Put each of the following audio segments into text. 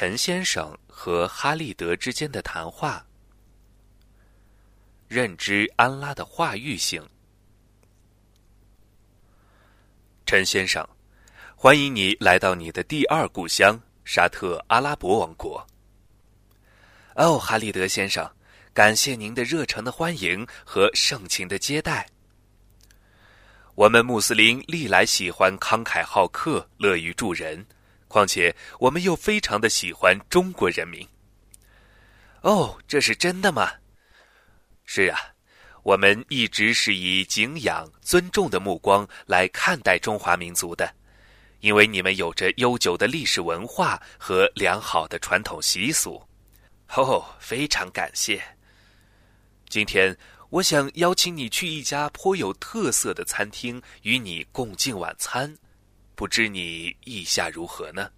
陈先生和哈利德之间的谈话。认知安拉的话语性。陈先生，欢迎你来到你的第二故乡沙特阿拉伯王国。哦，哈利德先生，感谢您的热诚的欢迎和盛情的接待。我们穆斯林历来喜欢慷慨好客、乐于助人，况且我们又非常的喜欢中国人民。哦，这是真的吗？是啊，我们一直是以敬仰、尊重的目光来看待中华民族的，因为你们有着悠久的历史文化和良好的传统习俗。哦，非常感谢。今天我想邀请你去一家颇有特色的餐厅，与你共进晚餐，不知你意下如何呢？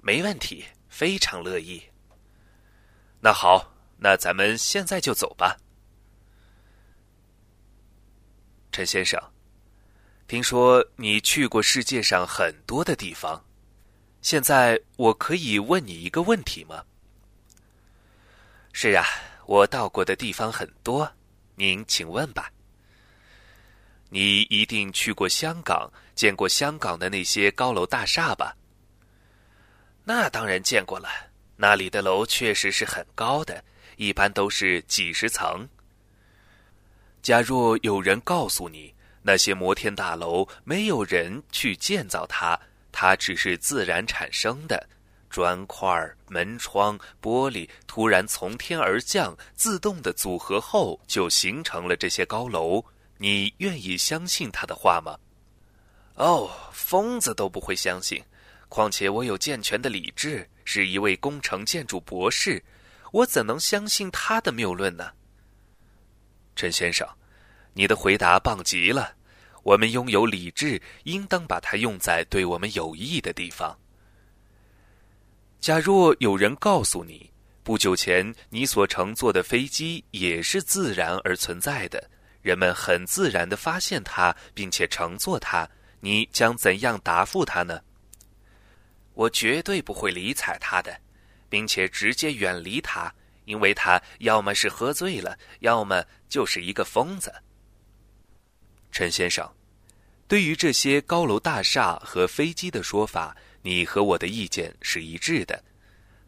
没问题，非常乐意。那好，那咱们现在就走吧。陈先生，听说你去过世界上很多的地方，现在我可以问你一个问题吗？是啊，我到过的地方很多，您请问吧。你一定去过香港，见过香港的那些高楼大厦吧？那当然见过了，那里的楼确实是很高的，一般都是几十层。假若有人告诉你，那些摩天大楼没有人去建造它，它只是自然产生的。砖块、门窗、玻璃突然从天而降，自动的组合后就形成了这些高楼。你愿意相信他的话吗？哦，疯子都不会相信。况且我有健全的理智，是一位工程建筑博士，我怎能相信他的谬论呢？陈先生，你的回答棒极了。我们拥有理智，应当把它用在对我们有益的地方。假若有人告诉你，不久前你所乘坐的飞机也是自然而存在的，人们很自然的发现它，并且乘坐它，你将怎样答复他呢？我绝对不会理睬他的，并且直接远离他，因为他要么是喝醉了，要么就是一个疯子。陈先生，对于这些高楼大厦和飞机的说法。你和我的意见是一致的，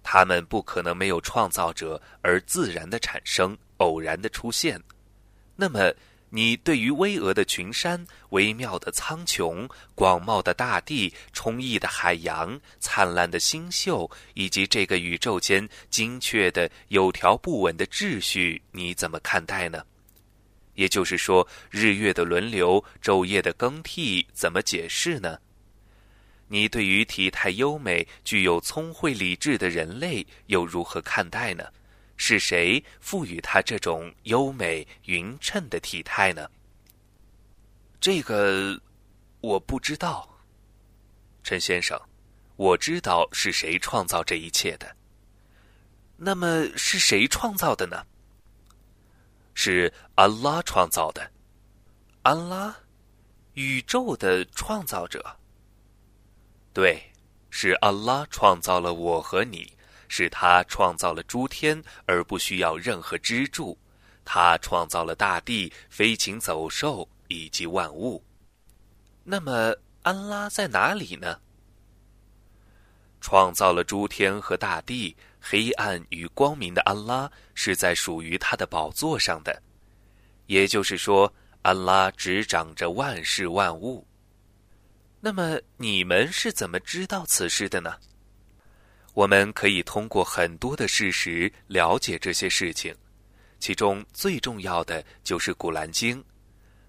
他们不可能没有创造者而自然的产生、偶然的出现。那么，你对于巍峨的群山、微妙的苍穹、广袤的大地、充溢的海洋、灿烂的星宿，以及这个宇宙间精确的、有条不紊的秩序，你怎么看待呢？也就是说，日月的轮流、昼夜的更替，怎么解释呢？你对于体态优美、具有聪慧理智的人类又如何看待呢？是谁赋予他这种优美匀称的体态呢？这个我不知道，陈先生，我知道是谁创造这一切的。那么是谁创造的呢？是安拉创造的，安拉，宇宙的创造者。对，是安拉创造了我和你，是他创造了诸天而不需要任何支柱，他创造了大地、飞禽走兽以及万物。那么，安拉在哪里呢？创造了诸天和大地，黑暗与光明的安拉是在属于他的宝座上的，也就是说，安拉执掌着万事万物。那么你们是怎么知道此事的呢？我们可以通过很多的事实了解这些事情，其中最重要的就是《古兰经》。《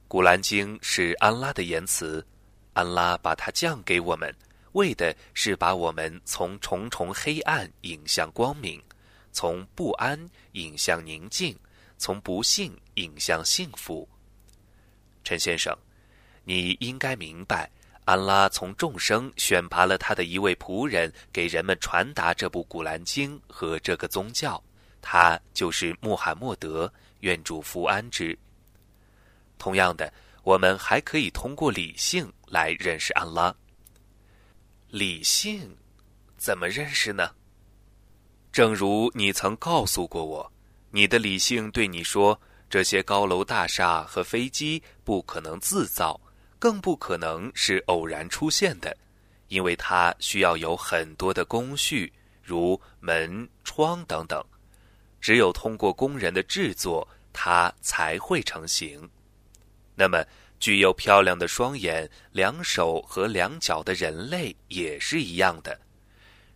古兰经》是安拉的言辞，安拉把它降给我们，为的是把我们从重重黑暗引向光明，从不安引向宁静，从不幸引向幸福。陈先生，你应该明白。安拉从众生选拔了他的一位仆人，给人们传达这部《古兰经》和这个宗教，他就是穆罕默德，愿主福安之。同样的，我们还可以通过理性来认识安拉。理性怎么认识呢？正如你曾告诉过我，你的理性对你说，这些高楼大厦和飞机不可能自造，更不可能是偶然出现的，因为它需要有很多的工序，如门、窗等等。只有通过工人的制作，它才会成型。那么，具有漂亮的双眼、两手和两脚的人类也是一样的。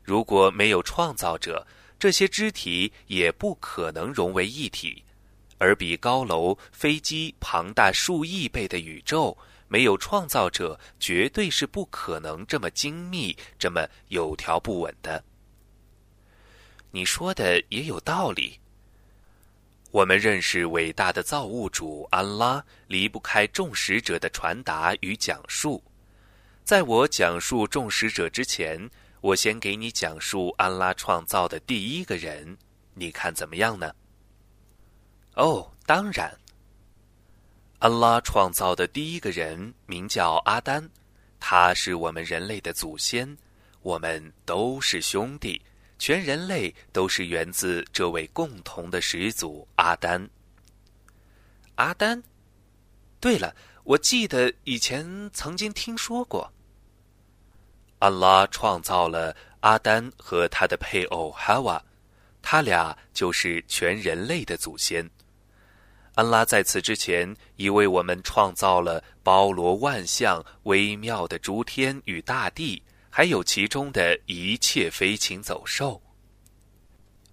如果没有创造者，这些肢体也不可能融为一体。而比高楼、飞机庞大数亿倍的宇宙，没有创造者，绝对是不可能这么精密、这么有条不紊的。你说的也有道理。我们认识伟大的造物主安拉，离不开众使者的传达与讲述。在我讲述众使者之前，我先给你讲述安拉创造的第一个人，你看怎么样呢？哦，当然。安拉创造的第一个人名叫阿丹，他是我们人类的祖先，我们都是兄弟。全人类都是源自这位共同的始祖阿丹。阿丹，对了，我记得以前曾经听说过。安拉创造了阿丹和他的配偶哈瓦，他俩就是全人类的祖先。安拉在此之前已为我们创造了包罗万象、微妙的诸天与大地。还有其中的一切飞禽走兽，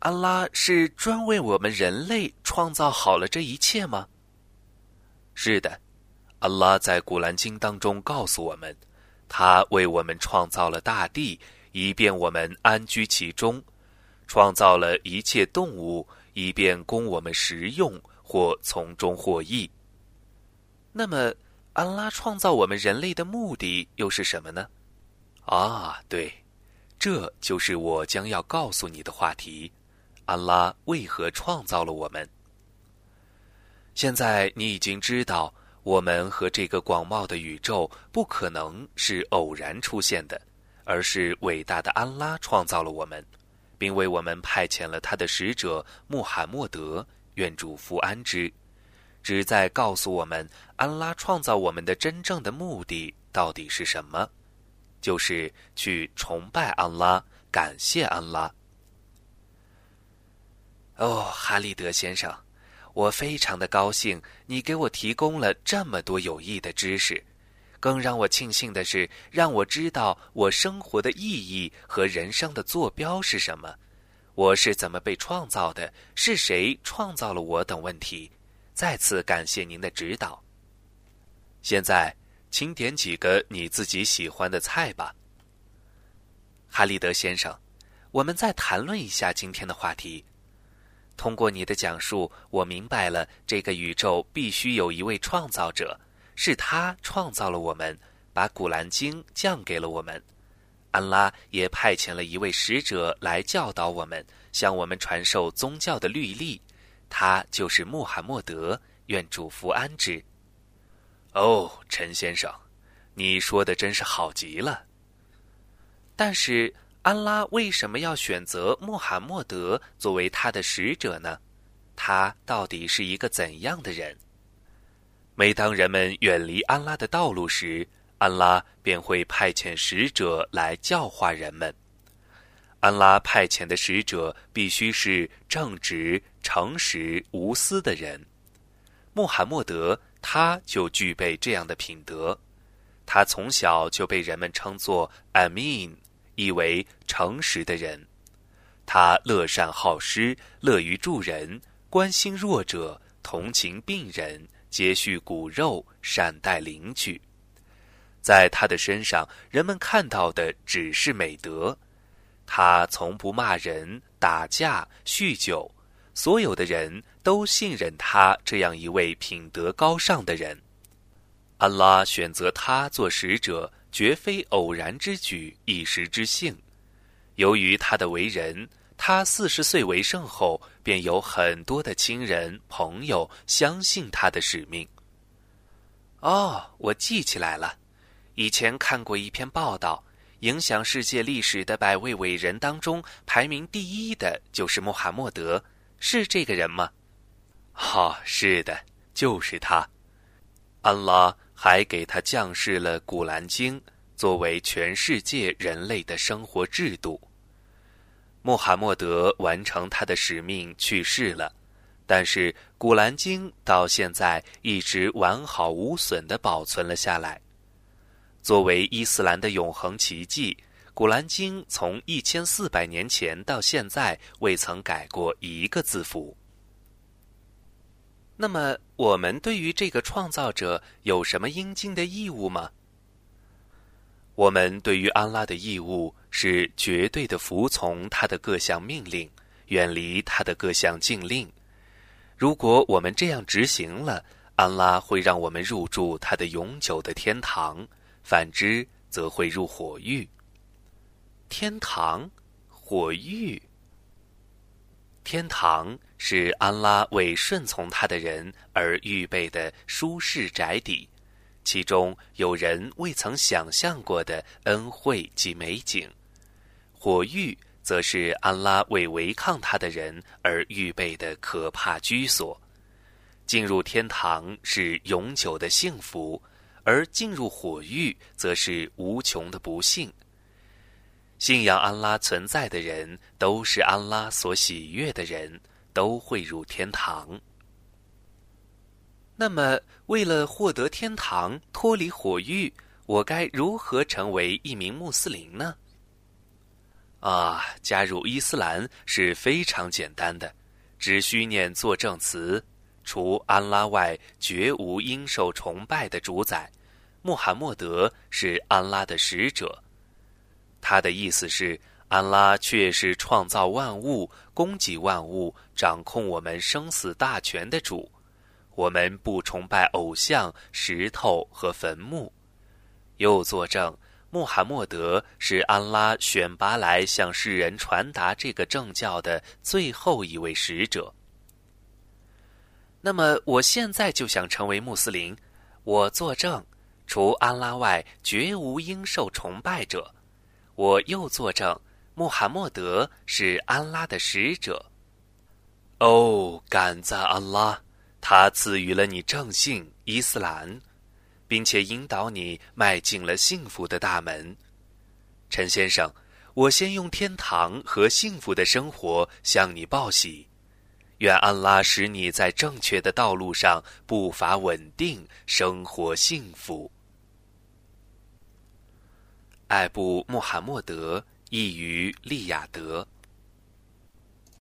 安拉是专为我们人类创造好了这一切吗？是的，安拉在古兰经当中告诉我们，他为我们创造了大地，以便我们安居其中；创造了一切动物，以便供我们食用或从中获益。那么，安拉创造我们人类的目的又是什么呢？啊，对，这就是我将要告诉你的话题：安拉为何创造了我们？现在你已经知道，我们和这个广袤的宇宙不可能是偶然出现的，而是伟大的安拉创造了我们，并为我们派遣了他的使者穆罕默德，愿主福安之，旨在告诉我们安拉创造我们的真正的目的到底是什么。就是去崇拜安拉，感谢安拉。哦，哈利德先生，我非常的高兴，你给我提供了这么多有益的知识。更让我庆幸的是，让我知道我生活的意义和人生的坐标是什么，我是怎么被创造的，是谁创造了我等问题。再次感谢您的指导。现在。请点几个你自己喜欢的菜吧，哈利德先生。我们再谈论一下今天的话题。通过你的讲述，我明白了这个宇宙必须有一位创造者，是他创造了我们，把《古兰经》降给了我们。安拉也派遣了一位使者来教导我们，向我们传授宗教的律例。他就是穆罕默德，愿主福安之。哦，陈先生，你说的真是好极了。但是，安拉为什么要选择穆罕默德作为他的使者呢？他到底是一个怎样的人？每当人们远离安拉的道路时，安拉便会派遣使者来教化人们。安拉派遣的使者必须是正直、诚实、无私的人。穆罕默德。他就具备这样的品德，他从小就被人们称作 “Amin”，意为诚实的人。他乐善好施，乐于助人，关心弱者，同情病人，接续骨肉，善待邻居。在他的身上，人们看到的只是美德。他从不骂人、打架、酗酒。所有的人都信任他这样一位品德高尚的人。安拉选择他做使者，绝非偶然之举、一时之幸。由于他的为人，他四十岁为圣后，便有很多的亲人朋友相信他的使命。哦，我记起来了，以前看过一篇报道，影响世界历史的百位伟人当中，排名第一的就是穆罕默德，是这个人吗？哈，是的，就是他。安拉还给他降世了《古兰经》，作为全世界人类的生活制度。穆罕默德完成他的使命去世了，但是《古兰经》到现在一直完好无损的保存了下来。作为伊斯兰的永恒奇迹，《古兰经》从一千四百年前到现在未曾改过一个字符。那么，我们对于这个创造者有什么应尽的义务吗？我们对于安拉的义务是绝对的服从他的各项命令，远离他的各项禁令。如果我们这样执行了，安拉会让我们入住他的永久的天堂。反之，则会入火狱。天堂，火狱。天堂是安拉为顺从他的人而预备的舒适宅邸，其中有人未曾想象过的恩惠及美景；火狱则是安拉为违抗他的人而预备的可怕居所。进入天堂是永久的幸福。而进入火狱，则是无穷的不幸。信仰安拉存在的人，都是安拉所喜悦的人，都会入天堂。那么，为了获得天堂、脱离火狱，我该如何成为一名穆斯林呢？啊，加入伊斯兰是非常简单的，只需念作证词。除安拉外，绝无应受崇拜的主宰。穆罕默德是安拉的使者。他的意思是，安拉却是创造万物、供给万物、掌控我们生死大权的主。我们不崇拜偶像、石头和坟墓。又作证，穆罕默德是安拉选拔来向世人传达这个正教的最后一位使者。那么，我现在就想成为穆斯林。我作证，除安拉外，绝无应受崇拜者。我又作证，穆罕默德是安拉的使者。哦，感赞安拉，他赐予了你正信伊斯兰，并且引导你迈进了幸福的大门。陈先生，我先用天堂和幸福的生活向你报喜。愿安拉使你在正确的道路上步伐稳定，生活幸福。艾布·穆罕默德，译于利雅德。